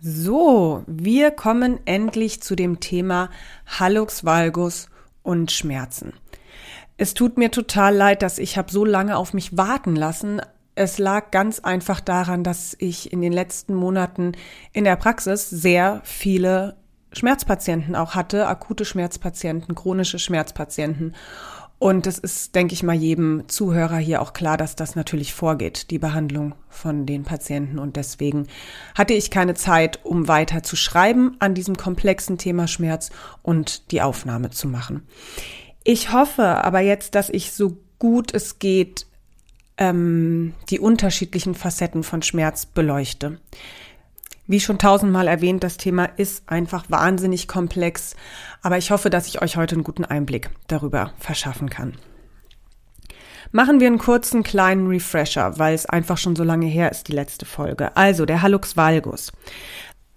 So, wir kommen endlich zu dem Thema Hallux valgus und Schmerzen. Es tut mir total leid, dass ich habe so lange auf mich warten lassen. Es lag ganz einfach daran, dass ich in den letzten Monaten in der Praxis sehr viele Schmerzpatienten auch hatte, akute Schmerzpatienten, chronische Schmerzpatienten. Und es ist, denke ich mal, jedem Zuhörer hier auch klar, dass das natürlich vorgeht, die Behandlung von den Patienten. Und deswegen hatte ich keine Zeit, um weiter zu schreiben an diesem komplexen Thema Schmerz und die Aufnahme zu machen. Ich hoffe aber jetzt, dass ich so gut es geht ähm, die unterschiedlichen Facetten von Schmerz beleuchte. Wie schon tausendmal erwähnt, das Thema ist einfach wahnsinnig komplex, aber ich hoffe, dass ich euch heute einen guten Einblick darüber verschaffen kann. Machen wir einen kurzen kleinen Refresher, weil es einfach schon so lange her ist, die letzte Folge. Also der Hallux valgus.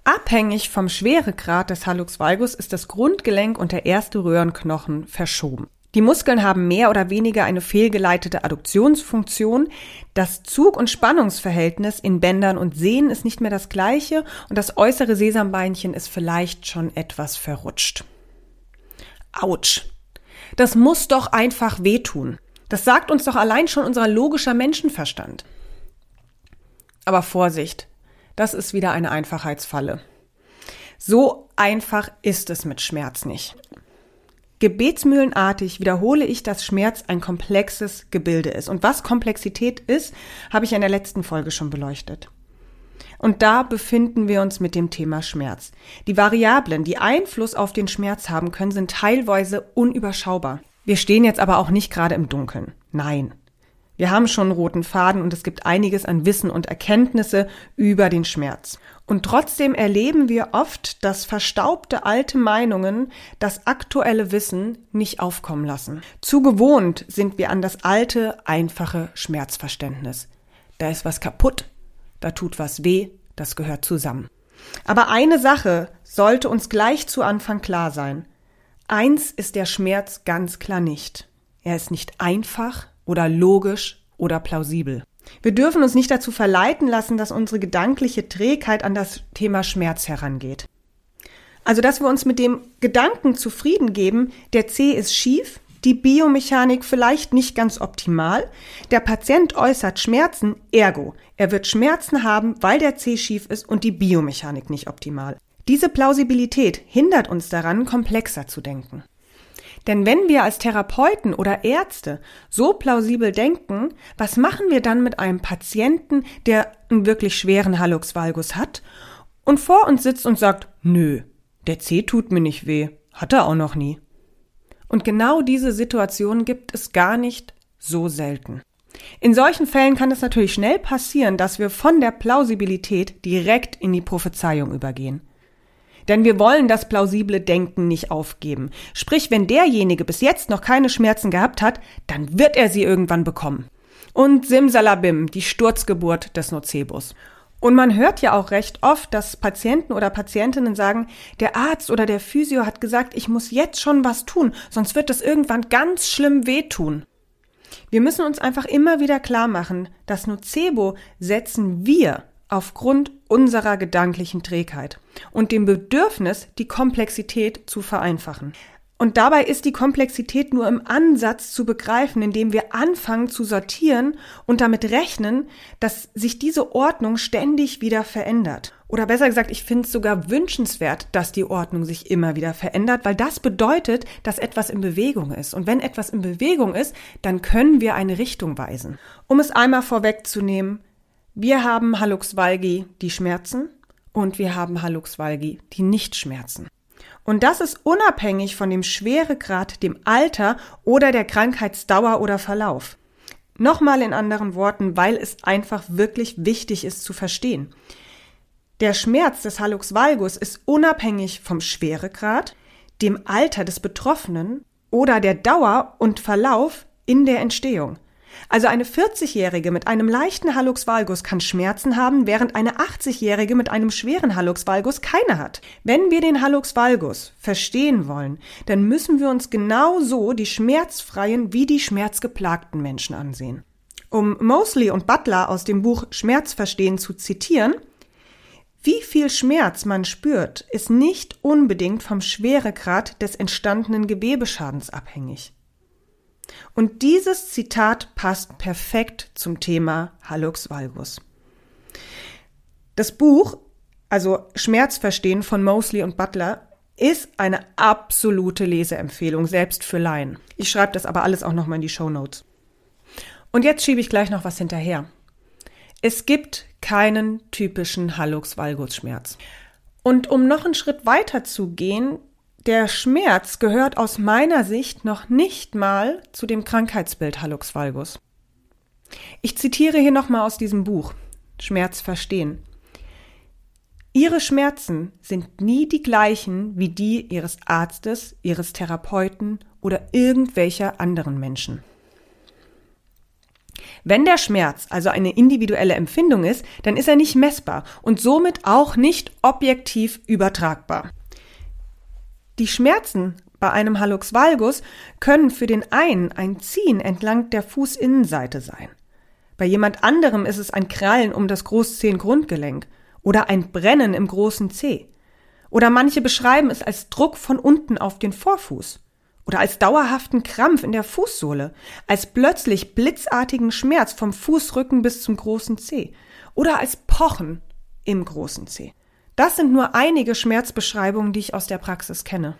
Abhängig vom Schweregrad des Hallux valgus ist das Grundgelenk und der erste Röhrenknochen verschoben. Die Muskeln haben mehr oder weniger eine fehlgeleitete Adduktionsfunktion. Das Zug- und Spannungsverhältnis in Bändern und Sehnen ist nicht mehr das gleiche und das äußere Sesambeinchen ist vielleicht schon etwas verrutscht. Autsch. Das muss doch einfach wehtun. Das sagt uns doch allein schon unser logischer Menschenverstand. Aber Vorsicht, das ist wieder eine Einfachheitsfalle. So einfach ist es mit Schmerz nicht. Gebetsmühlenartig wiederhole ich, dass Schmerz ein komplexes Gebilde ist. Und was Komplexität ist, habe ich in der letzten Folge schon beleuchtet. Und da befinden wir uns mit dem Thema Schmerz. Die Variablen, die Einfluss auf den Schmerz haben können, sind teilweise unüberschaubar. Wir stehen jetzt aber auch nicht gerade im Dunkeln. Nein. Wir haben schon roten Faden und es gibt einiges an Wissen und Erkenntnisse über den Schmerz. Und trotzdem erleben wir oft, dass verstaubte alte Meinungen das aktuelle Wissen nicht aufkommen lassen. Zu gewohnt sind wir an das alte, einfache Schmerzverständnis. Da ist was kaputt, da tut was weh, das gehört zusammen. Aber eine Sache sollte uns gleich zu Anfang klar sein. Eins ist der Schmerz ganz klar nicht. Er ist nicht einfach oder logisch oder plausibel. Wir dürfen uns nicht dazu verleiten lassen, dass unsere gedankliche Trägheit an das Thema Schmerz herangeht. Also, dass wir uns mit dem Gedanken zufrieden geben, der C ist schief, die Biomechanik vielleicht nicht ganz optimal, der Patient äußert Schmerzen, ergo, er wird Schmerzen haben, weil der C schief ist und die Biomechanik nicht optimal. Diese Plausibilität hindert uns daran, komplexer zu denken. Denn wenn wir als Therapeuten oder Ärzte so plausibel denken, was machen wir dann mit einem Patienten, der einen wirklich schweren Hallux valgus hat und vor uns sitzt und sagt, nö, der C tut mir nicht weh, hat er auch noch nie. Und genau diese Situation gibt es gar nicht so selten. In solchen Fällen kann es natürlich schnell passieren, dass wir von der Plausibilität direkt in die Prophezeiung übergehen. Denn wir wollen das plausible Denken nicht aufgeben. Sprich, wenn derjenige bis jetzt noch keine Schmerzen gehabt hat, dann wird er sie irgendwann bekommen. Und Simsalabim, die Sturzgeburt des Nocebus. Und man hört ja auch recht oft, dass Patienten oder Patientinnen sagen, der Arzt oder der Physio hat gesagt, ich muss jetzt schon was tun, sonst wird es irgendwann ganz schlimm wehtun. Wir müssen uns einfach immer wieder klar machen, das Nocebo setzen wir aufgrund unserer gedanklichen Trägheit und dem Bedürfnis, die Komplexität zu vereinfachen. Und dabei ist die Komplexität nur im Ansatz zu begreifen, indem wir anfangen zu sortieren und damit rechnen, dass sich diese Ordnung ständig wieder verändert. Oder besser gesagt, ich finde es sogar wünschenswert, dass die Ordnung sich immer wieder verändert, weil das bedeutet, dass etwas in Bewegung ist. Und wenn etwas in Bewegung ist, dann können wir eine Richtung weisen. Um es einmal vorwegzunehmen, wir haben Hallux valgi die Schmerzen und wir haben Hallux valgi die Nichtschmerzen. Und das ist unabhängig von dem Schweregrad, dem Alter oder der Krankheitsdauer oder Verlauf. Nochmal in anderen Worten, weil es einfach wirklich wichtig ist zu verstehen. Der Schmerz des Hallux valgus ist unabhängig vom Schweregrad, dem Alter des Betroffenen oder der Dauer und Verlauf in der Entstehung. Also eine 40-Jährige mit einem leichten Hallux valgus kann Schmerzen haben, während eine 80-Jährige mit einem schweren Hallux valgus keine hat. Wenn wir den Hallux valgus verstehen wollen, dann müssen wir uns genauso die schmerzfreien wie die schmerzgeplagten Menschen ansehen. Um Mosley und Butler aus dem Buch Schmerz verstehen zu zitieren, Wie viel Schmerz man spürt, ist nicht unbedingt vom Schweregrad des entstandenen Gewebeschadens abhängig. Und dieses Zitat passt perfekt zum Thema Hallux valgus. Das Buch, also Schmerzverstehen von Mosley und Butler, ist eine absolute Leseempfehlung, selbst für Laien. Ich schreibe das aber alles auch nochmal in die Show Notes. Und jetzt schiebe ich gleich noch was hinterher. Es gibt keinen typischen Hallux valgus Schmerz. Und um noch einen Schritt weiter zu gehen, der Schmerz gehört aus meiner Sicht noch nicht mal zu dem Krankheitsbild Hallux valgus. Ich zitiere hier nochmal aus diesem Buch Schmerz verstehen. Ihre Schmerzen sind nie die gleichen wie die Ihres Arztes, Ihres Therapeuten oder irgendwelcher anderen Menschen. Wenn der Schmerz also eine individuelle Empfindung ist, dann ist er nicht messbar und somit auch nicht objektiv übertragbar. Die Schmerzen bei einem Hallux valgus können für den einen ein Ziehen entlang der Fußinnenseite sein. Bei jemand anderem ist es ein Krallen um das Großzehengrundgelenk oder ein Brennen im großen Zeh. Oder manche beschreiben es als Druck von unten auf den Vorfuß oder als dauerhaften Krampf in der Fußsohle, als plötzlich blitzartigen Schmerz vom Fußrücken bis zum großen Zeh oder als Pochen im großen Zeh. Das sind nur einige Schmerzbeschreibungen, die ich aus der Praxis kenne.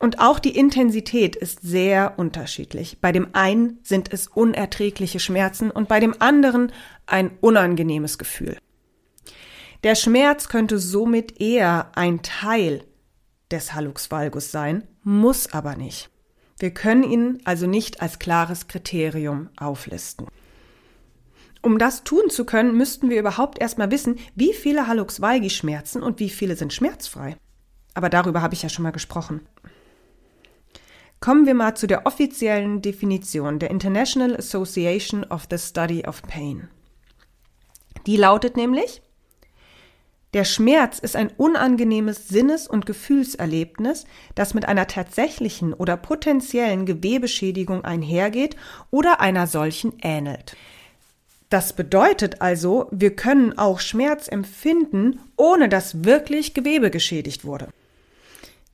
Und auch die Intensität ist sehr unterschiedlich. Bei dem einen sind es unerträgliche Schmerzen und bei dem anderen ein unangenehmes Gefühl. Der Schmerz könnte somit eher ein Teil des Hallux valgus sein, muss aber nicht. Wir können ihn also nicht als klares Kriterium auflisten. Um das tun zu können, müssten wir überhaupt erstmal wissen, wie viele Hallux valgi schmerzen und wie viele sind schmerzfrei. Aber darüber habe ich ja schon mal gesprochen. Kommen wir mal zu der offiziellen Definition der International Association of the Study of Pain. Die lautet nämlich, der Schmerz ist ein unangenehmes Sinnes- und Gefühlserlebnis, das mit einer tatsächlichen oder potenziellen Gewebeschädigung einhergeht oder einer solchen ähnelt. Das bedeutet also, wir können auch Schmerz empfinden, ohne dass wirklich Gewebe geschädigt wurde.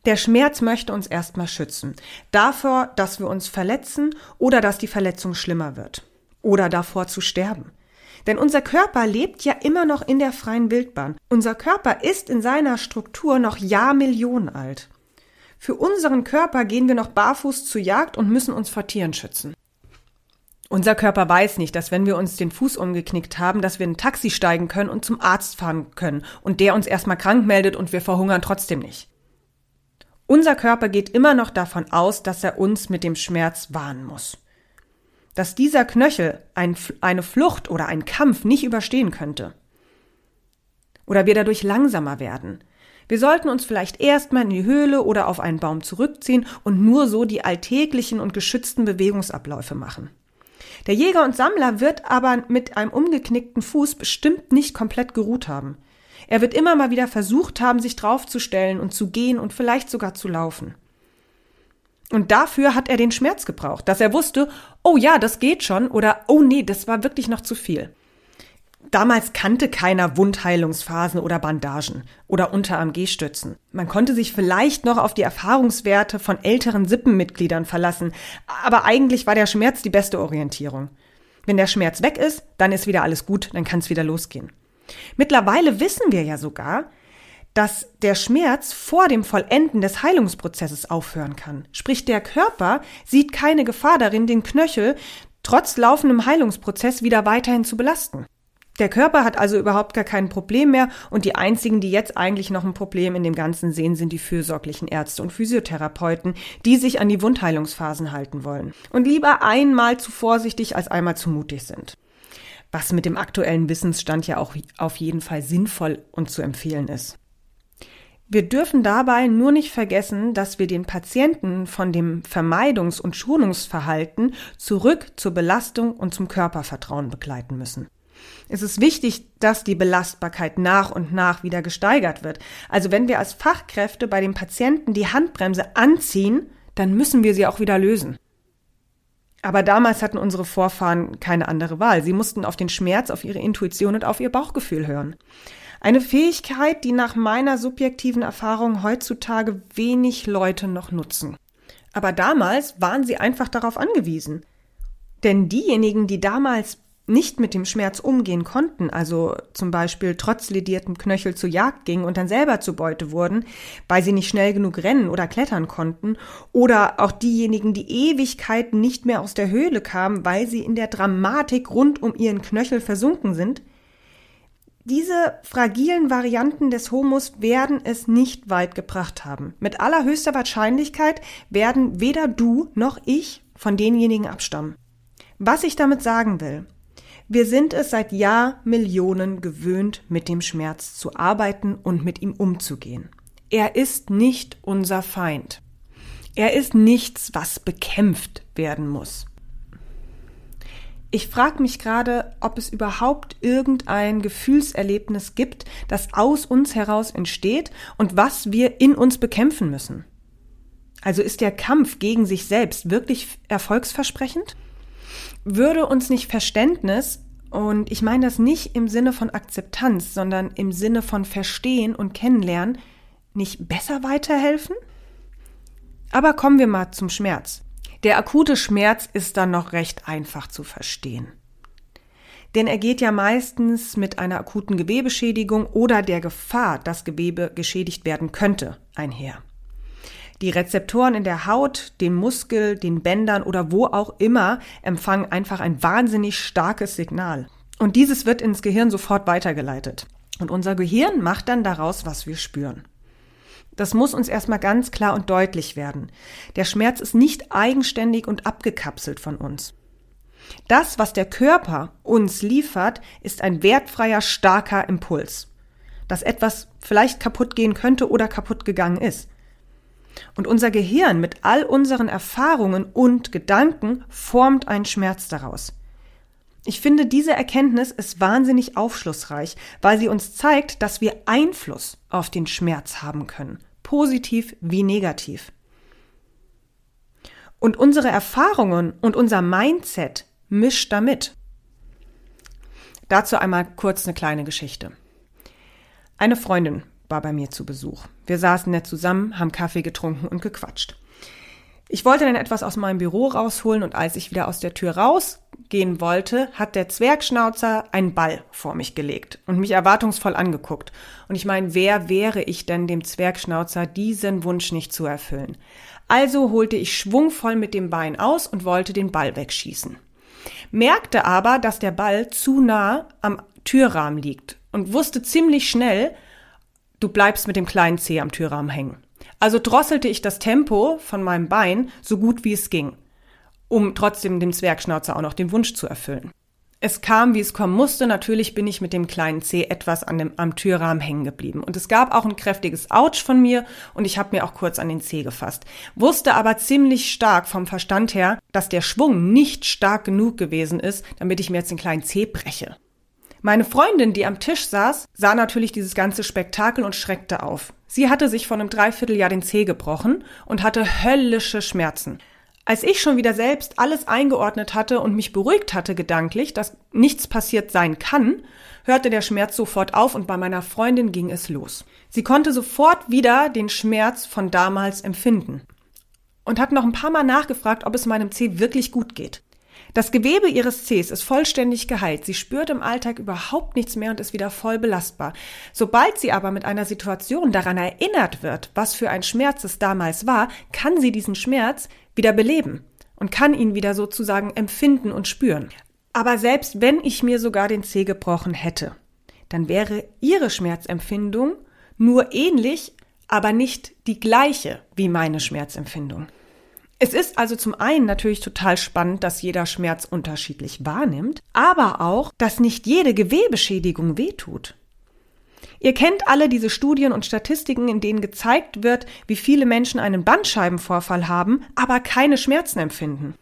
Der Schmerz möchte uns erstmal schützen. Davor, dass wir uns verletzen oder dass die Verletzung schlimmer wird. Oder davor zu sterben. Denn unser Körper lebt ja immer noch in der freien Wildbahn. Unser Körper ist in seiner Struktur noch Jahrmillionen alt. Für unseren Körper gehen wir noch barfuß zur Jagd und müssen uns vor Tieren schützen. Unser Körper weiß nicht, dass wenn wir uns den Fuß umgeknickt haben, dass wir in ein Taxi steigen können und zum Arzt fahren können und der uns erstmal krank meldet und wir verhungern trotzdem nicht. Unser Körper geht immer noch davon aus, dass er uns mit dem Schmerz warnen muss dass dieser Knöchel ein, eine Flucht oder einen Kampf nicht überstehen könnte. Oder wir dadurch langsamer werden. Wir sollten uns vielleicht erstmal in die Höhle oder auf einen Baum zurückziehen und nur so die alltäglichen und geschützten Bewegungsabläufe machen. Der Jäger und Sammler wird aber mit einem umgeknickten Fuß bestimmt nicht komplett geruht haben. Er wird immer mal wieder versucht haben, sich draufzustellen und zu gehen und vielleicht sogar zu laufen. Und dafür hat er den Schmerz gebraucht, dass er wusste, oh ja, das geht schon oder oh nee, das war wirklich noch zu viel. Damals kannte keiner Wundheilungsphasen oder Bandagen oder Unter-AMG-Stützen. Man konnte sich vielleicht noch auf die Erfahrungswerte von älteren Sippenmitgliedern verlassen, aber eigentlich war der Schmerz die beste Orientierung. Wenn der Schmerz weg ist, dann ist wieder alles gut, dann kann es wieder losgehen. Mittlerweile wissen wir ja sogar, dass der Schmerz vor dem Vollenden des Heilungsprozesses aufhören kann. Sprich, der Körper sieht keine Gefahr darin, den Knöchel trotz laufendem Heilungsprozess wieder weiterhin zu belasten. Der Körper hat also überhaupt gar kein Problem mehr und die einzigen, die jetzt eigentlich noch ein Problem in dem Ganzen sehen, sind die fürsorglichen Ärzte und Physiotherapeuten, die sich an die Wundheilungsphasen halten wollen und lieber einmal zu vorsichtig als einmal zu mutig sind. Was mit dem aktuellen Wissensstand ja auch auf jeden Fall sinnvoll und zu empfehlen ist. Wir dürfen dabei nur nicht vergessen, dass wir den Patienten von dem Vermeidungs- und Schonungsverhalten zurück zur Belastung und zum Körpervertrauen begleiten müssen. Es ist wichtig, dass die Belastbarkeit nach und nach wieder gesteigert wird. Also wenn wir als Fachkräfte bei dem Patienten die Handbremse anziehen, dann müssen wir sie auch wieder lösen. Aber damals hatten unsere Vorfahren keine andere Wahl. Sie mussten auf den Schmerz, auf ihre Intuition und auf ihr Bauchgefühl hören. Eine Fähigkeit, die nach meiner subjektiven Erfahrung heutzutage wenig Leute noch nutzen. Aber damals waren sie einfach darauf angewiesen. Denn diejenigen, die damals nicht mit dem Schmerz umgehen konnten, also zum Beispiel trotz lediertem Knöchel zur Jagd gingen und dann selber zur Beute wurden, weil sie nicht schnell genug rennen oder klettern konnten, oder auch diejenigen, die Ewigkeiten nicht mehr aus der Höhle kamen, weil sie in der Dramatik rund um ihren Knöchel versunken sind, diese fragilen Varianten des Homos werden es nicht weit gebracht haben. Mit allerhöchster Wahrscheinlichkeit werden weder du noch ich von denjenigen abstammen. Was ich damit sagen will, wir sind es seit Jahrmillionen gewöhnt, mit dem Schmerz zu arbeiten und mit ihm umzugehen. Er ist nicht unser Feind. Er ist nichts, was bekämpft werden muss. Ich frage mich gerade, ob es überhaupt irgendein Gefühlserlebnis gibt, das aus uns heraus entsteht und was wir in uns bekämpfen müssen. Also ist der Kampf gegen sich selbst wirklich erfolgsversprechend? Würde uns nicht Verständnis, und ich meine das nicht im Sinne von Akzeptanz, sondern im Sinne von Verstehen und Kennenlernen, nicht besser weiterhelfen? Aber kommen wir mal zum Schmerz. Der akute Schmerz ist dann noch recht einfach zu verstehen. Denn er geht ja meistens mit einer akuten Gewebeschädigung oder der Gefahr, dass Gewebe geschädigt werden könnte, einher. Die Rezeptoren in der Haut, dem Muskel, den Bändern oder wo auch immer empfangen einfach ein wahnsinnig starkes Signal. Und dieses wird ins Gehirn sofort weitergeleitet. Und unser Gehirn macht dann daraus, was wir spüren. Das muss uns erstmal ganz klar und deutlich werden. Der Schmerz ist nicht eigenständig und abgekapselt von uns. Das, was der Körper uns liefert, ist ein wertfreier, starker Impuls. Dass etwas vielleicht kaputt gehen könnte oder kaputt gegangen ist. Und unser Gehirn mit all unseren Erfahrungen und Gedanken formt einen Schmerz daraus. Ich finde, diese Erkenntnis ist wahnsinnig aufschlussreich, weil sie uns zeigt, dass wir Einfluss auf den Schmerz haben können, positiv wie negativ. Und unsere Erfahrungen und unser Mindset mischt damit. Dazu einmal kurz eine kleine Geschichte. Eine Freundin war bei mir zu Besuch. Wir saßen nett zusammen, haben Kaffee getrunken und gequatscht. Ich wollte dann etwas aus meinem Büro rausholen und als ich wieder aus der Tür rausgehen wollte, hat der Zwergschnauzer einen Ball vor mich gelegt und mich erwartungsvoll angeguckt. Und ich meine, wer wäre ich denn dem Zwergschnauzer, diesen Wunsch nicht zu erfüllen? Also holte ich schwungvoll mit dem Bein aus und wollte den Ball wegschießen. Merkte aber, dass der Ball zu nah am Türrahmen liegt und wusste ziemlich schnell, du bleibst mit dem kleinen Zeh am Türrahmen hängen. Also drosselte ich das Tempo von meinem Bein so gut wie es ging, um trotzdem dem Zwergschnauzer auch noch den Wunsch zu erfüllen. Es kam, wie es kommen musste. Natürlich bin ich mit dem kleinen Zeh etwas an dem, am Türrahmen hängen geblieben. Und es gab auch ein kräftiges Autsch von mir und ich habe mir auch kurz an den Zeh gefasst. Wusste aber ziemlich stark vom Verstand her, dass der Schwung nicht stark genug gewesen ist, damit ich mir jetzt den kleinen Zeh breche. Meine Freundin, die am Tisch saß, sah natürlich dieses ganze Spektakel und schreckte auf. Sie hatte sich vor einem Dreivierteljahr den Zeh gebrochen und hatte höllische Schmerzen. Als ich schon wieder selbst alles eingeordnet hatte und mich beruhigt hatte gedanklich, dass nichts passiert sein kann, hörte der Schmerz sofort auf und bei meiner Freundin ging es los. Sie konnte sofort wieder den Schmerz von damals empfinden und hat noch ein paar Mal nachgefragt, ob es meinem Zeh wirklich gut geht. Das Gewebe ihres Zehs ist vollständig geheilt. Sie spürt im Alltag überhaupt nichts mehr und ist wieder voll belastbar. Sobald sie aber mit einer Situation daran erinnert wird, was für ein Schmerz es damals war, kann sie diesen Schmerz wieder beleben und kann ihn wieder sozusagen empfinden und spüren. Aber selbst wenn ich mir sogar den Zeh gebrochen hätte, dann wäre ihre Schmerzempfindung nur ähnlich, aber nicht die gleiche wie meine Schmerzempfindung. Es ist also zum einen natürlich total spannend, dass jeder Schmerz unterschiedlich wahrnimmt, aber auch, dass nicht jede Gewebeschädigung wehtut. Ihr kennt alle diese Studien und Statistiken, in denen gezeigt wird, wie viele Menschen einen Bandscheibenvorfall haben, aber keine Schmerzen empfinden.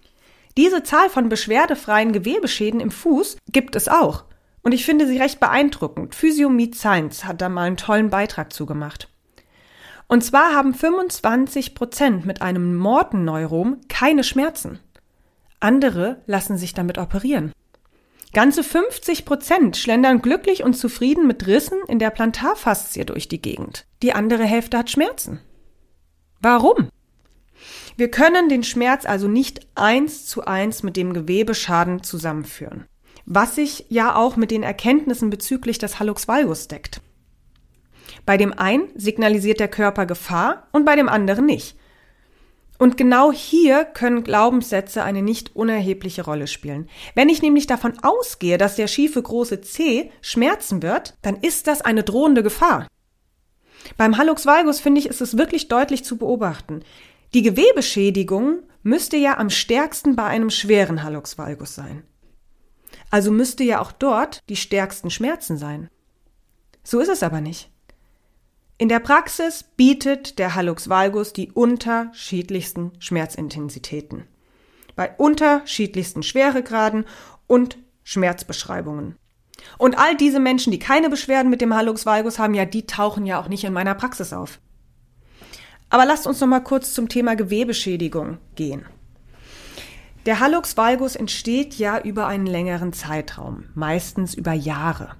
Diese Zahl von beschwerdefreien Gewebeschäden im Fuß gibt es auch. Und ich finde sie recht beeindruckend. Physio Meet Science hat da mal einen tollen Beitrag zugemacht. Und zwar haben 25 Prozent mit einem Mortenneurom keine Schmerzen. Andere lassen sich damit operieren. Ganze 50 Prozent schlendern glücklich und zufrieden mit Rissen in der Plantarfaszie durch die Gegend. Die andere Hälfte hat Schmerzen. Warum? Wir können den Schmerz also nicht eins zu eins mit dem Gewebeschaden zusammenführen. Was sich ja auch mit den Erkenntnissen bezüglich des Hallux valgus deckt. Bei dem einen signalisiert der Körper Gefahr und bei dem anderen nicht. Und genau hier können Glaubenssätze eine nicht unerhebliche Rolle spielen. Wenn ich nämlich davon ausgehe, dass der schiefe große C schmerzen wird, dann ist das eine drohende Gefahr. Beim Hallux valgus finde ich, ist es wirklich deutlich zu beobachten. Die Gewebeschädigung müsste ja am stärksten bei einem schweren Hallux valgus sein. Also müsste ja auch dort die stärksten Schmerzen sein. So ist es aber nicht. In der Praxis bietet der Hallux valgus die unterschiedlichsten Schmerzintensitäten. Bei unterschiedlichsten Schweregraden und Schmerzbeschreibungen. Und all diese Menschen, die keine Beschwerden mit dem Hallux valgus haben, ja, die tauchen ja auch nicht in meiner Praxis auf. Aber lasst uns noch mal kurz zum Thema Gewebeschädigung gehen. Der Hallux valgus entsteht ja über einen längeren Zeitraum, meistens über Jahre.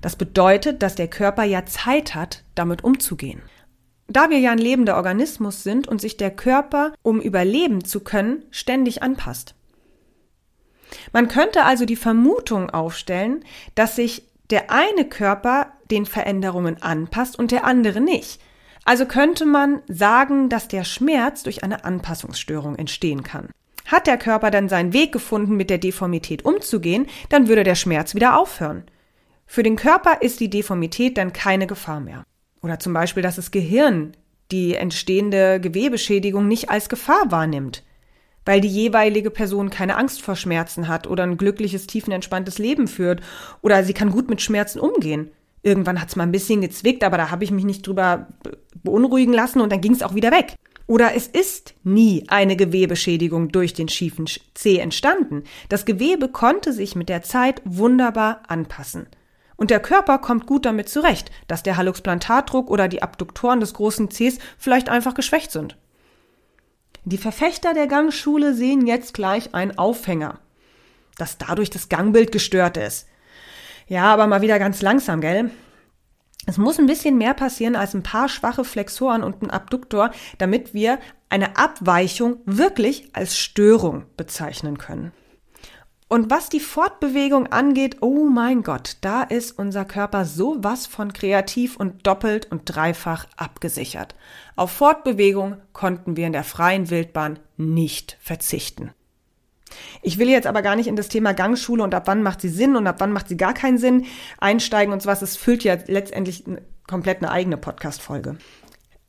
Das bedeutet, dass der Körper ja Zeit hat, damit umzugehen. Da wir ja ein lebender Organismus sind und sich der Körper, um überleben zu können, ständig anpasst. Man könnte also die Vermutung aufstellen, dass sich der eine Körper den Veränderungen anpasst und der andere nicht. Also könnte man sagen, dass der Schmerz durch eine Anpassungsstörung entstehen kann. Hat der Körper dann seinen Weg gefunden, mit der Deformität umzugehen, dann würde der Schmerz wieder aufhören. Für den Körper ist die Deformität dann keine Gefahr mehr. Oder zum Beispiel, dass das Gehirn die entstehende Gewebeschädigung nicht als Gefahr wahrnimmt, weil die jeweilige Person keine Angst vor Schmerzen hat oder ein glückliches, tiefenentspanntes Leben führt oder sie kann gut mit Schmerzen umgehen. Irgendwann hat's mal ein bisschen gezwickt, aber da habe ich mich nicht drüber beunruhigen lassen und dann ging's auch wieder weg. Oder es ist nie eine Gewebeschädigung durch den schiefen C entstanden. Das Gewebe konnte sich mit der Zeit wunderbar anpassen. Und der Körper kommt gut damit zurecht, dass der Halluxplantardruck oder die Abduktoren des großen Cs vielleicht einfach geschwächt sind. Die Verfechter der Gangschule sehen jetzt gleich einen Aufhänger, dass dadurch das Gangbild gestört ist. Ja, aber mal wieder ganz langsam, gell? Es muss ein bisschen mehr passieren als ein paar schwache Flexoren und ein Abduktor, damit wir eine Abweichung wirklich als Störung bezeichnen können. Und was die Fortbewegung angeht, oh mein Gott, da ist unser Körper so was von kreativ und doppelt und dreifach abgesichert. Auf Fortbewegung konnten wir in der freien Wildbahn nicht verzichten. Ich will jetzt aber gar nicht in das Thema Gangschule und ab wann macht sie Sinn und ab wann macht sie gar keinen Sinn einsteigen und sowas. Es füllt ja letztendlich komplett eine eigene Podcast-Folge.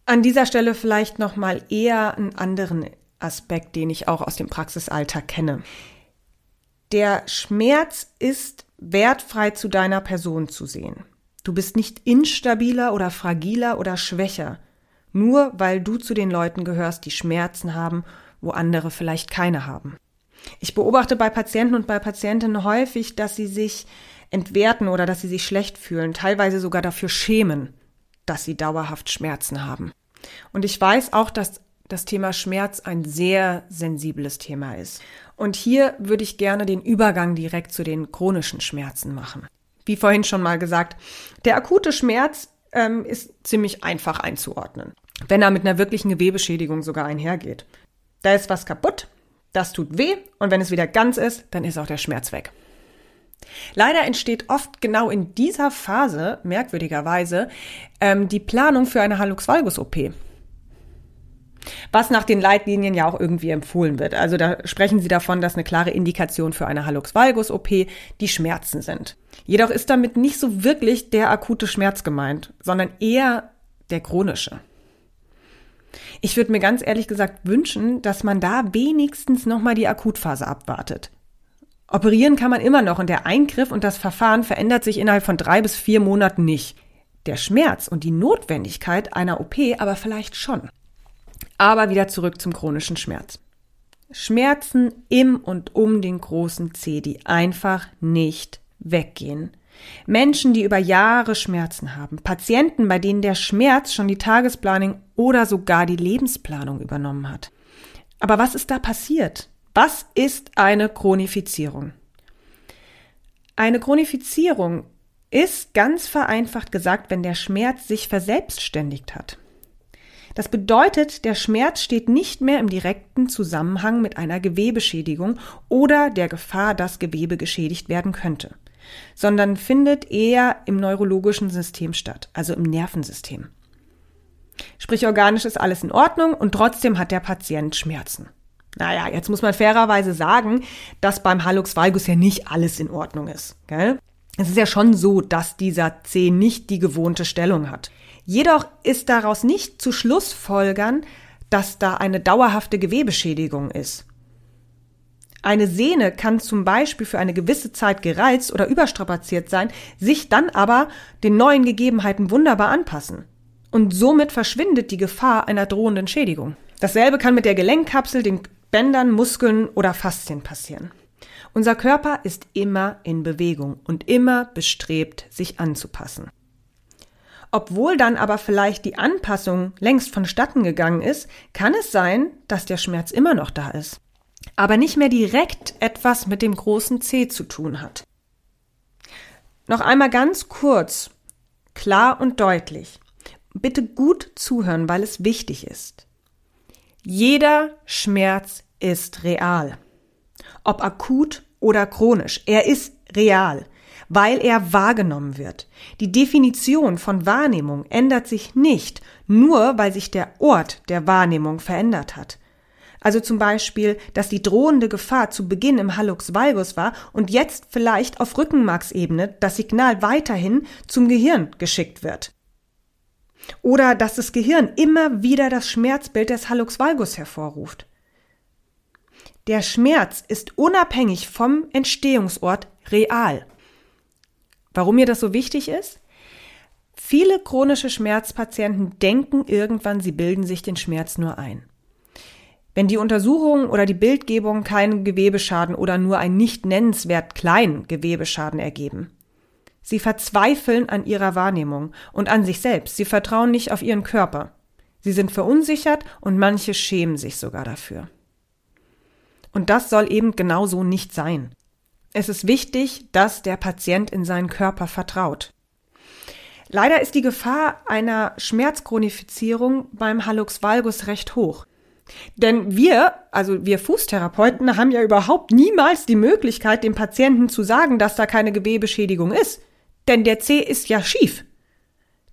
An dieser Stelle vielleicht nochmal eher einen anderen Aspekt, den ich auch aus dem Praxisalltag kenne. Der Schmerz ist wertfrei zu deiner Person zu sehen. Du bist nicht instabiler oder fragiler oder schwächer, nur weil du zu den Leuten gehörst, die Schmerzen haben, wo andere vielleicht keine haben. Ich beobachte bei Patienten und bei Patientinnen häufig, dass sie sich entwerten oder dass sie sich schlecht fühlen, teilweise sogar dafür schämen, dass sie dauerhaft Schmerzen haben. Und ich weiß auch, dass das Thema Schmerz ein sehr sensibles Thema ist. Und hier würde ich gerne den Übergang direkt zu den chronischen Schmerzen machen. Wie vorhin schon mal gesagt, der akute Schmerz ähm, ist ziemlich einfach einzuordnen, wenn er mit einer wirklichen Gewebeschädigung sogar einhergeht. Da ist was kaputt, das tut weh und wenn es wieder ganz ist, dann ist auch der Schmerz weg. Leider entsteht oft genau in dieser Phase, merkwürdigerweise, ähm, die Planung für eine Hallux valgus OP was nach den Leitlinien ja auch irgendwie empfohlen wird. Also da sprechen sie davon, dass eine klare Indikation für eine Hallux valgus OP die Schmerzen sind. Jedoch ist damit nicht so wirklich der akute Schmerz gemeint, sondern eher der chronische. Ich würde mir ganz ehrlich gesagt wünschen, dass man da wenigstens nochmal die Akutphase abwartet. Operieren kann man immer noch und der Eingriff und das Verfahren verändert sich innerhalb von drei bis vier Monaten nicht. Der Schmerz und die Notwendigkeit einer OP aber vielleicht schon. Aber wieder zurück zum chronischen Schmerz. Schmerzen im und um den großen C, die einfach nicht weggehen. Menschen, die über Jahre Schmerzen haben, Patienten, bei denen der Schmerz schon die Tagesplanung oder sogar die Lebensplanung übernommen hat. Aber was ist da passiert? Was ist eine Chronifizierung? Eine Chronifizierung ist ganz vereinfacht gesagt, wenn der Schmerz sich verselbstständigt hat. Das bedeutet, der Schmerz steht nicht mehr im direkten Zusammenhang mit einer Gewebeschädigung oder der Gefahr, dass Gewebe geschädigt werden könnte, sondern findet eher im neurologischen System statt, also im Nervensystem. Sprich, organisch ist alles in Ordnung und trotzdem hat der Patient Schmerzen. Naja, jetzt muss man fairerweise sagen, dass beim Hallux valgus ja nicht alles in Ordnung ist. Gell? Es ist ja schon so, dass dieser C nicht die gewohnte Stellung hat. Jedoch ist daraus nicht zu Schlussfolgern, dass da eine dauerhafte Gewebeschädigung ist. Eine Sehne kann zum Beispiel für eine gewisse Zeit gereizt oder überstrapaziert sein, sich dann aber den neuen Gegebenheiten wunderbar anpassen. Und somit verschwindet die Gefahr einer drohenden Schädigung. Dasselbe kann mit der Gelenkkapsel, den Bändern, Muskeln oder Faszien passieren. Unser Körper ist immer in Bewegung und immer bestrebt, sich anzupassen. Obwohl dann aber vielleicht die Anpassung längst vonstatten gegangen ist, kann es sein, dass der Schmerz immer noch da ist, aber nicht mehr direkt etwas mit dem großen C zu tun hat. Noch einmal ganz kurz, klar und deutlich. Bitte gut zuhören, weil es wichtig ist. Jeder Schmerz ist real. Ob akut oder chronisch, er ist real weil er wahrgenommen wird. Die Definition von Wahrnehmung ändert sich nicht, nur weil sich der Ort der Wahrnehmung verändert hat. Also zum Beispiel, dass die drohende Gefahr zu Beginn im Hallux valgus war und jetzt vielleicht auf Rückenmarksebene das Signal weiterhin zum Gehirn geschickt wird. Oder dass das Gehirn immer wieder das Schmerzbild des Hallux valgus hervorruft. Der Schmerz ist unabhängig vom Entstehungsort real. Warum mir das so wichtig ist? Viele chronische Schmerzpatienten denken irgendwann, sie bilden sich den Schmerz nur ein. Wenn die Untersuchung oder die Bildgebung keinen Gewebeschaden oder nur einen nicht nennenswert kleinen Gewebeschaden ergeben. Sie verzweifeln an ihrer Wahrnehmung und an sich selbst. Sie vertrauen nicht auf ihren Körper. Sie sind verunsichert und manche schämen sich sogar dafür. Und das soll eben genau so nicht sein. Es ist wichtig, dass der Patient in seinen Körper vertraut. Leider ist die Gefahr einer Schmerzchronifizierung beim Hallux valgus recht hoch. Denn wir, also wir Fußtherapeuten, haben ja überhaupt niemals die Möglichkeit, dem Patienten zu sagen, dass da keine Gewebeschädigung ist. Denn der C ist ja schief.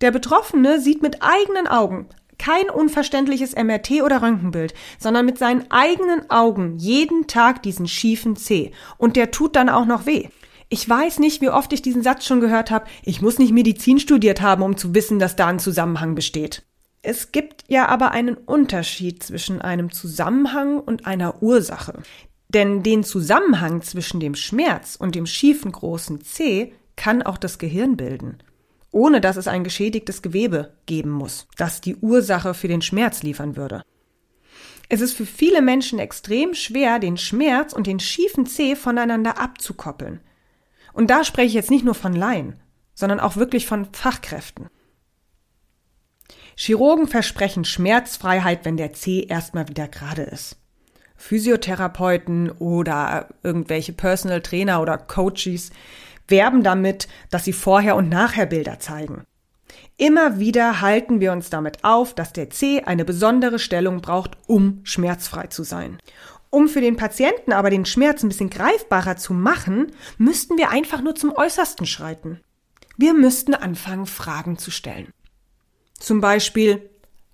Der Betroffene sieht mit eigenen Augen kein unverständliches MRT oder Röntgenbild, sondern mit seinen eigenen Augen jeden Tag diesen schiefen C. Und der tut dann auch noch weh. Ich weiß nicht, wie oft ich diesen Satz schon gehört habe, ich muss nicht Medizin studiert haben, um zu wissen, dass da ein Zusammenhang besteht. Es gibt ja aber einen Unterschied zwischen einem Zusammenhang und einer Ursache. Denn den Zusammenhang zwischen dem Schmerz und dem schiefen großen C kann auch das Gehirn bilden ohne dass es ein geschädigtes Gewebe geben muss, das die Ursache für den Schmerz liefern würde. Es ist für viele Menschen extrem schwer, den Schmerz und den schiefen Zeh voneinander abzukoppeln. Und da spreche ich jetzt nicht nur von Laien, sondern auch wirklich von Fachkräften. Chirurgen versprechen Schmerzfreiheit, wenn der Zeh erstmal wieder gerade ist. Physiotherapeuten oder irgendwelche Personal Trainer oder Coaches werben damit, dass sie Vorher- und Nachher-Bilder zeigen. Immer wieder halten wir uns damit auf, dass der C eine besondere Stellung braucht, um schmerzfrei zu sein. Um für den Patienten aber den Schmerz ein bisschen greifbarer zu machen, müssten wir einfach nur zum Äußersten schreiten. Wir müssten anfangen, Fragen zu stellen. Zum Beispiel,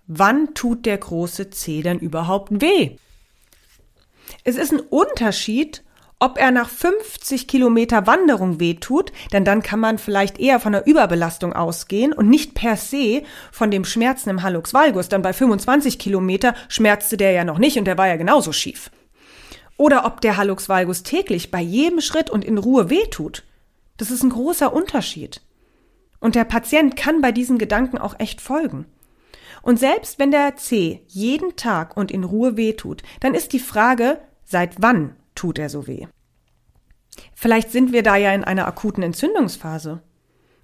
wann tut der große C denn überhaupt weh? Es ist ein Unterschied, ob er nach 50 Kilometer Wanderung wehtut, denn dann kann man vielleicht eher von einer Überbelastung ausgehen und nicht per se von dem Schmerzen im Hallux valgus, denn bei 25 Kilometer schmerzte der ja noch nicht und der war ja genauso schief. Oder ob der Hallux valgus täglich bei jedem Schritt und in Ruhe wehtut. Das ist ein großer Unterschied. Und der Patient kann bei diesen Gedanken auch echt folgen. Und selbst wenn der C jeden Tag und in Ruhe wehtut, dann ist die Frage, seit wann tut er so weh. Vielleicht sind wir da ja in einer akuten Entzündungsphase.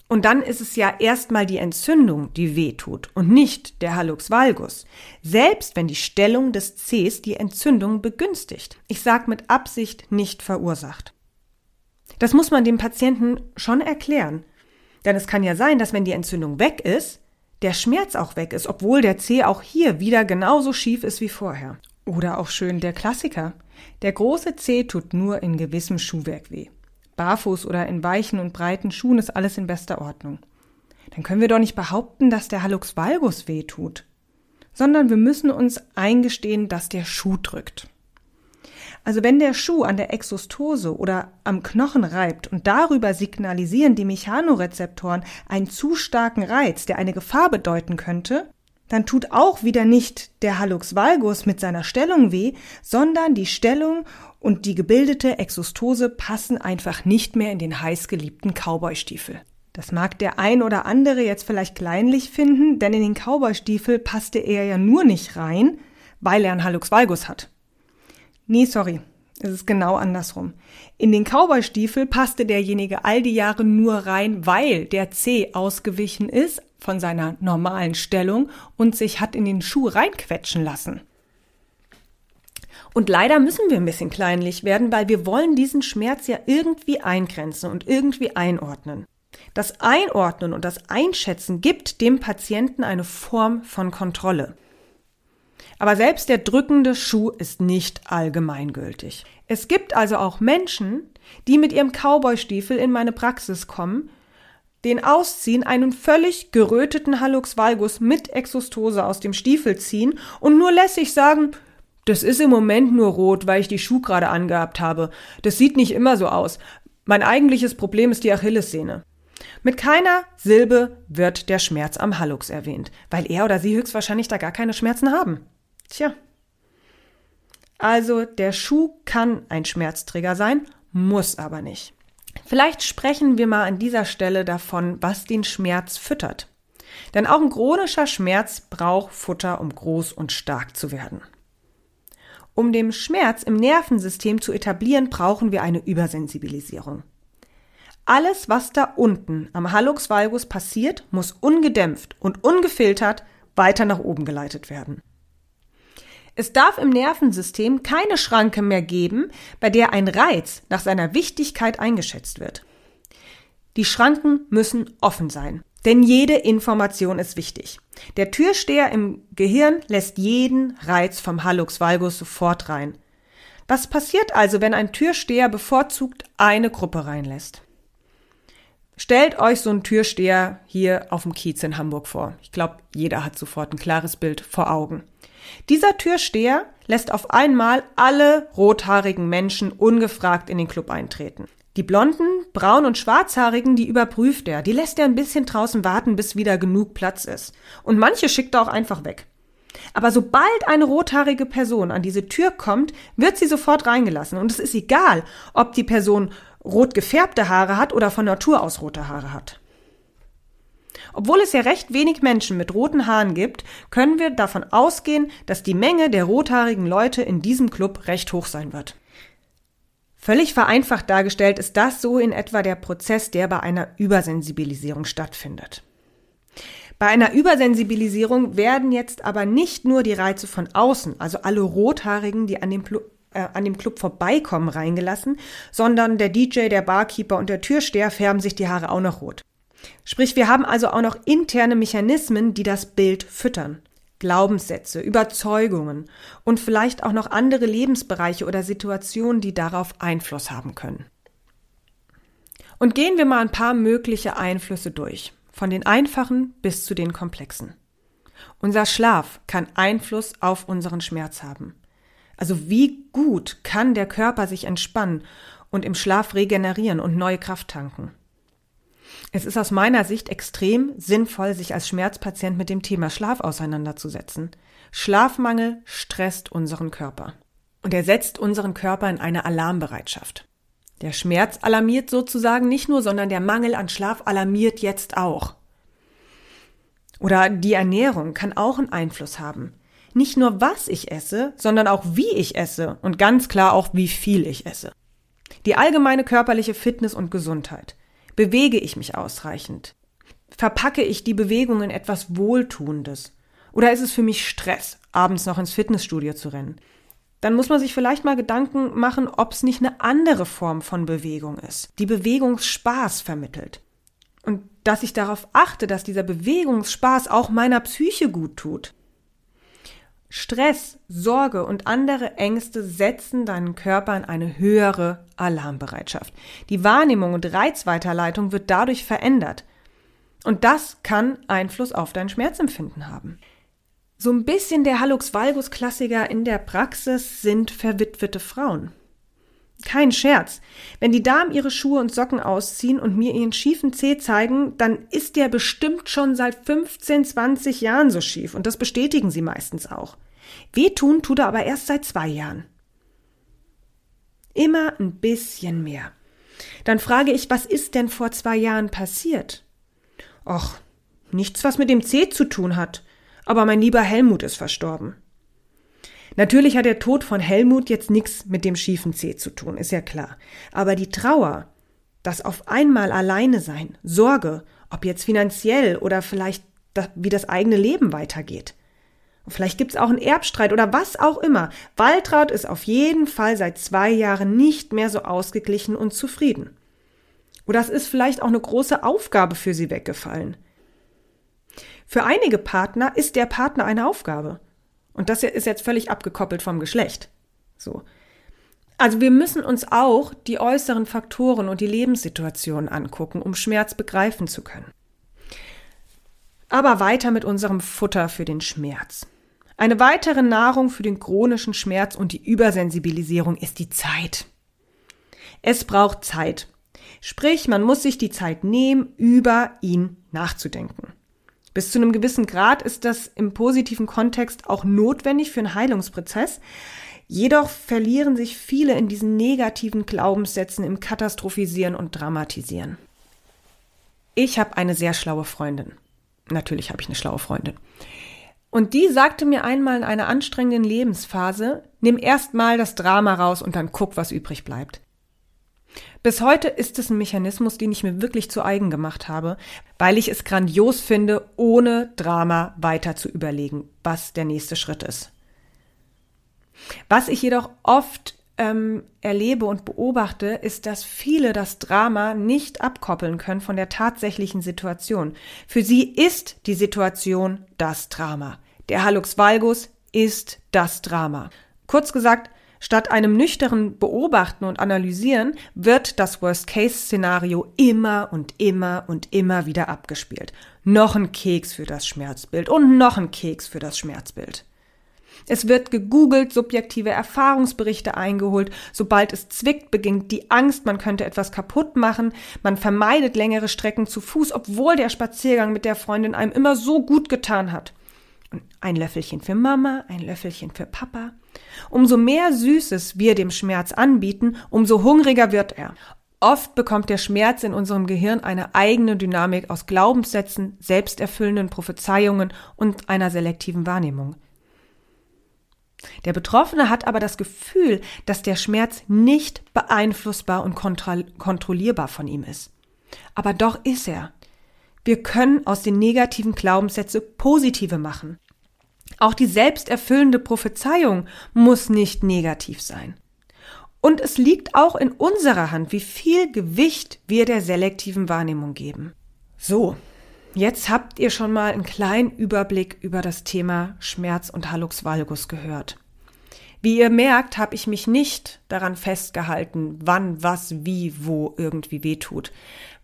Und dann ist es ja erstmal die Entzündung, die weh tut und nicht der Hallux valgus. Selbst wenn die Stellung des Cs die Entzündung begünstigt. Ich sag mit Absicht nicht verursacht. Das muss man dem Patienten schon erklären. Denn es kann ja sein, dass wenn die Entzündung weg ist, der Schmerz auch weg ist, obwohl der Zeh auch hier wieder genauso schief ist wie vorher. Oder auch schön der Klassiker. Der große Zeh tut nur in gewissem Schuhwerk weh. Barfuß oder in weichen und breiten Schuhen ist alles in bester Ordnung. Dann können wir doch nicht behaupten, dass der Hallux valgus weh tut, sondern wir müssen uns eingestehen, dass der Schuh drückt. Also wenn der Schuh an der Exostose oder am Knochen reibt und darüber signalisieren die Mechanorezeptoren einen zu starken Reiz, der eine Gefahr bedeuten könnte, dann tut auch wieder nicht der Hallux valgus mit seiner Stellung weh, sondern die Stellung und die gebildete Exostose passen einfach nicht mehr in den heißgeliebten Cowboystiefel. Das mag der ein oder andere jetzt vielleicht kleinlich finden, denn in den Cowboystiefel passte er ja nur nicht rein, weil er einen Hallux valgus hat. Nee, sorry. Es ist genau andersrum. In den Cowboystiefel passte derjenige all die Jahre nur rein, weil der C ausgewichen ist von seiner normalen Stellung und sich hat in den Schuh reinquetschen lassen. Und leider müssen wir ein bisschen kleinlich werden, weil wir wollen diesen Schmerz ja irgendwie eingrenzen und irgendwie einordnen. Das Einordnen und das Einschätzen gibt dem Patienten eine Form von Kontrolle. Aber selbst der drückende Schuh ist nicht allgemeingültig. Es gibt also auch Menschen, die mit ihrem Cowboystiefel in meine Praxis kommen, den ausziehen, einen völlig geröteten Hallux valgus mit Exostose aus dem Stiefel ziehen und nur lässig sagen, das ist im Moment nur rot, weil ich die Schuh gerade angehabt habe. Das sieht nicht immer so aus. Mein eigentliches Problem ist die Achillessehne. Mit keiner Silbe wird der Schmerz am Hallux erwähnt, weil er oder sie höchstwahrscheinlich da gar keine Schmerzen haben. Tja. Also der Schuh kann ein Schmerzträger sein, muss aber nicht. Vielleicht sprechen wir mal an dieser Stelle davon, was den Schmerz füttert. Denn auch ein chronischer Schmerz braucht Futter, um groß und stark zu werden. Um den Schmerz im Nervensystem zu etablieren, brauchen wir eine Übersensibilisierung. Alles, was da unten am Hallux valgus passiert, muss ungedämpft und ungefiltert weiter nach oben geleitet werden. Es darf im Nervensystem keine Schranke mehr geben, bei der ein Reiz nach seiner Wichtigkeit eingeschätzt wird. Die Schranken müssen offen sein, denn jede Information ist wichtig. Der Türsteher im Gehirn lässt jeden Reiz vom Hallux valgus sofort rein. Was passiert also, wenn ein Türsteher bevorzugt eine Gruppe reinlässt? Stellt euch so einen Türsteher hier auf dem Kiez in Hamburg vor. Ich glaube, jeder hat sofort ein klares Bild vor Augen. Dieser Türsteher lässt auf einmal alle rothaarigen Menschen ungefragt in den Club eintreten. Die blonden, braun und schwarzhaarigen, die überprüft er, die lässt er ein bisschen draußen warten, bis wieder genug Platz ist. Und manche schickt er auch einfach weg. Aber sobald eine rothaarige Person an diese Tür kommt, wird sie sofort reingelassen. Und es ist egal, ob die Person rot gefärbte Haare hat oder von Natur aus rote Haare hat. Obwohl es ja recht wenig Menschen mit roten Haaren gibt, können wir davon ausgehen, dass die Menge der rothaarigen Leute in diesem Club recht hoch sein wird. Völlig vereinfacht dargestellt ist das so in etwa der Prozess, der bei einer Übersensibilisierung stattfindet. Bei einer Übersensibilisierung werden jetzt aber nicht nur die Reize von außen, also alle Rothaarigen, die an dem, äh, an dem Club vorbeikommen, reingelassen, sondern der DJ, der Barkeeper und der Türsteher färben sich die Haare auch noch rot. Sprich, wir haben also auch noch interne Mechanismen, die das Bild füttern. Glaubenssätze, Überzeugungen und vielleicht auch noch andere Lebensbereiche oder Situationen, die darauf Einfluss haben können. Und gehen wir mal ein paar mögliche Einflüsse durch, von den einfachen bis zu den komplexen. Unser Schlaf kann Einfluss auf unseren Schmerz haben. Also wie gut kann der Körper sich entspannen und im Schlaf regenerieren und neue Kraft tanken? Es ist aus meiner Sicht extrem sinnvoll, sich als Schmerzpatient mit dem Thema Schlaf auseinanderzusetzen. Schlafmangel stresst unseren Körper. Und er setzt unseren Körper in eine Alarmbereitschaft. Der Schmerz alarmiert sozusagen nicht nur, sondern der Mangel an Schlaf alarmiert jetzt auch. Oder die Ernährung kann auch einen Einfluss haben. Nicht nur was ich esse, sondern auch wie ich esse und ganz klar auch wie viel ich esse. Die allgemeine körperliche Fitness und Gesundheit. Bewege ich mich ausreichend? Verpacke ich die Bewegung in etwas Wohltuendes? Oder ist es für mich Stress, abends noch ins Fitnessstudio zu rennen? dann muss man sich vielleicht mal Gedanken machen, ob es nicht eine andere Form von Bewegung ist, die Bewegungsspaß vermittelt. Und dass ich darauf achte, dass dieser Bewegungsspaß auch meiner Psyche gut tut. Stress, Sorge und andere Ängste setzen deinen Körper in eine höhere Alarmbereitschaft. Die Wahrnehmung und Reizweiterleitung wird dadurch verändert. Und das kann Einfluss auf dein Schmerzempfinden haben. So ein bisschen der Hallux Valgus Klassiker in der Praxis sind verwitwete Frauen. Kein Scherz. Wenn die Damen ihre Schuhe und Socken ausziehen und mir ihren schiefen Zeh zeigen, dann ist der bestimmt schon seit 15, 20 Jahren so schief und das bestätigen sie meistens auch. Wehtun tut er aber erst seit zwei Jahren. Immer ein bisschen mehr. Dann frage ich, was ist denn vor zwei Jahren passiert? Och, nichts, was mit dem Zeh zu tun hat aber mein lieber Helmut ist verstorben. Natürlich hat der Tod von Helmut jetzt nichts mit dem schiefen Zeh zu tun, ist ja klar. Aber die Trauer, das auf einmal alleine sein, Sorge, ob jetzt finanziell oder vielleicht wie das eigene Leben weitergeht. Und vielleicht gibt's auch einen Erbstreit oder was auch immer. Waltraud ist auf jeden Fall seit zwei Jahren nicht mehr so ausgeglichen und zufrieden. Oder es ist vielleicht auch eine große Aufgabe für sie weggefallen. Für einige Partner ist der Partner eine Aufgabe. Und das ist jetzt völlig abgekoppelt vom Geschlecht. So. Also wir müssen uns auch die äußeren Faktoren und die Lebenssituation angucken, um Schmerz begreifen zu können. Aber weiter mit unserem Futter für den Schmerz. Eine weitere Nahrung für den chronischen Schmerz und die Übersensibilisierung ist die Zeit. Es braucht Zeit. Sprich, man muss sich die Zeit nehmen, über ihn nachzudenken. Bis zu einem gewissen Grad ist das im positiven Kontext auch notwendig für einen Heilungsprozess. Jedoch verlieren sich viele in diesen negativen Glaubenssätzen im Katastrophisieren und Dramatisieren. Ich habe eine sehr schlaue Freundin. Natürlich habe ich eine schlaue Freundin. Und die sagte mir einmal in einer anstrengenden Lebensphase, nimm erst mal das Drama raus und dann guck, was übrig bleibt. Bis heute ist es ein Mechanismus, den ich mir wirklich zu eigen gemacht habe, weil ich es grandios finde, ohne Drama weiter zu überlegen, was der nächste Schritt ist. Was ich jedoch oft ähm, erlebe und beobachte, ist, dass viele das Drama nicht abkoppeln können von der tatsächlichen Situation. Für sie ist die Situation das Drama. Der Hallux Valgus ist das Drama. Kurz gesagt, Statt einem nüchternen Beobachten und Analysieren wird das Worst-Case-Szenario immer und immer und immer wieder abgespielt. Noch ein Keks für das Schmerzbild und noch ein Keks für das Schmerzbild. Es wird gegoogelt, subjektive Erfahrungsberichte eingeholt. Sobald es zwickt, beginnt die Angst, man könnte etwas kaputt machen. Man vermeidet längere Strecken zu Fuß, obwohl der Spaziergang mit der Freundin einem immer so gut getan hat. Ein Löffelchen für Mama, ein Löffelchen für Papa. Umso mehr Süßes wir dem Schmerz anbieten, umso hungriger wird er. Oft bekommt der Schmerz in unserem Gehirn eine eigene Dynamik aus Glaubenssätzen, selbsterfüllenden Prophezeiungen und einer selektiven Wahrnehmung. Der Betroffene hat aber das Gefühl, dass der Schmerz nicht beeinflussbar und kontrollierbar von ihm ist. Aber doch ist er. Wir können aus den negativen Glaubenssätze positive machen. Auch die selbsterfüllende Prophezeiung muss nicht negativ sein. Und es liegt auch in unserer Hand, wie viel Gewicht wir der selektiven Wahrnehmung geben. So, jetzt habt ihr schon mal einen kleinen Überblick über das Thema Schmerz und Hallux Valgus gehört. Wie ihr merkt, habe ich mich nicht daran festgehalten, wann, was, wie, wo irgendwie wehtut,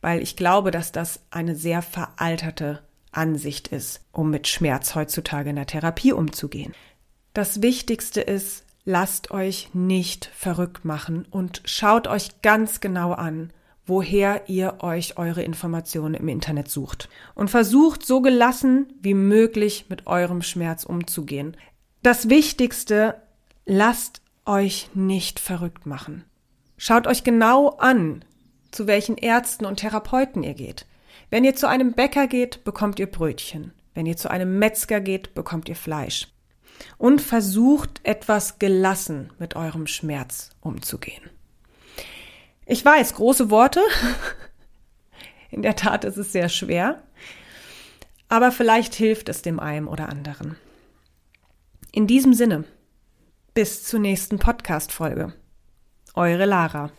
weil ich glaube, dass das eine sehr veralterte Ansicht ist, um mit Schmerz heutzutage in der Therapie umzugehen. Das Wichtigste ist, lasst euch nicht verrückt machen und schaut euch ganz genau an, woher ihr euch eure Informationen im Internet sucht. Und versucht so gelassen wie möglich mit eurem Schmerz umzugehen. Das Wichtigste, lasst euch nicht verrückt machen. Schaut euch genau an, zu welchen Ärzten und Therapeuten ihr geht. Wenn ihr zu einem Bäcker geht, bekommt ihr Brötchen. Wenn ihr zu einem Metzger geht, bekommt ihr Fleisch. Und versucht etwas gelassen mit eurem Schmerz umzugehen. Ich weiß, große Worte. In der Tat ist es sehr schwer. Aber vielleicht hilft es dem einen oder anderen. In diesem Sinne, Bis zur nächsten Podcast-Folge. Eure Lara.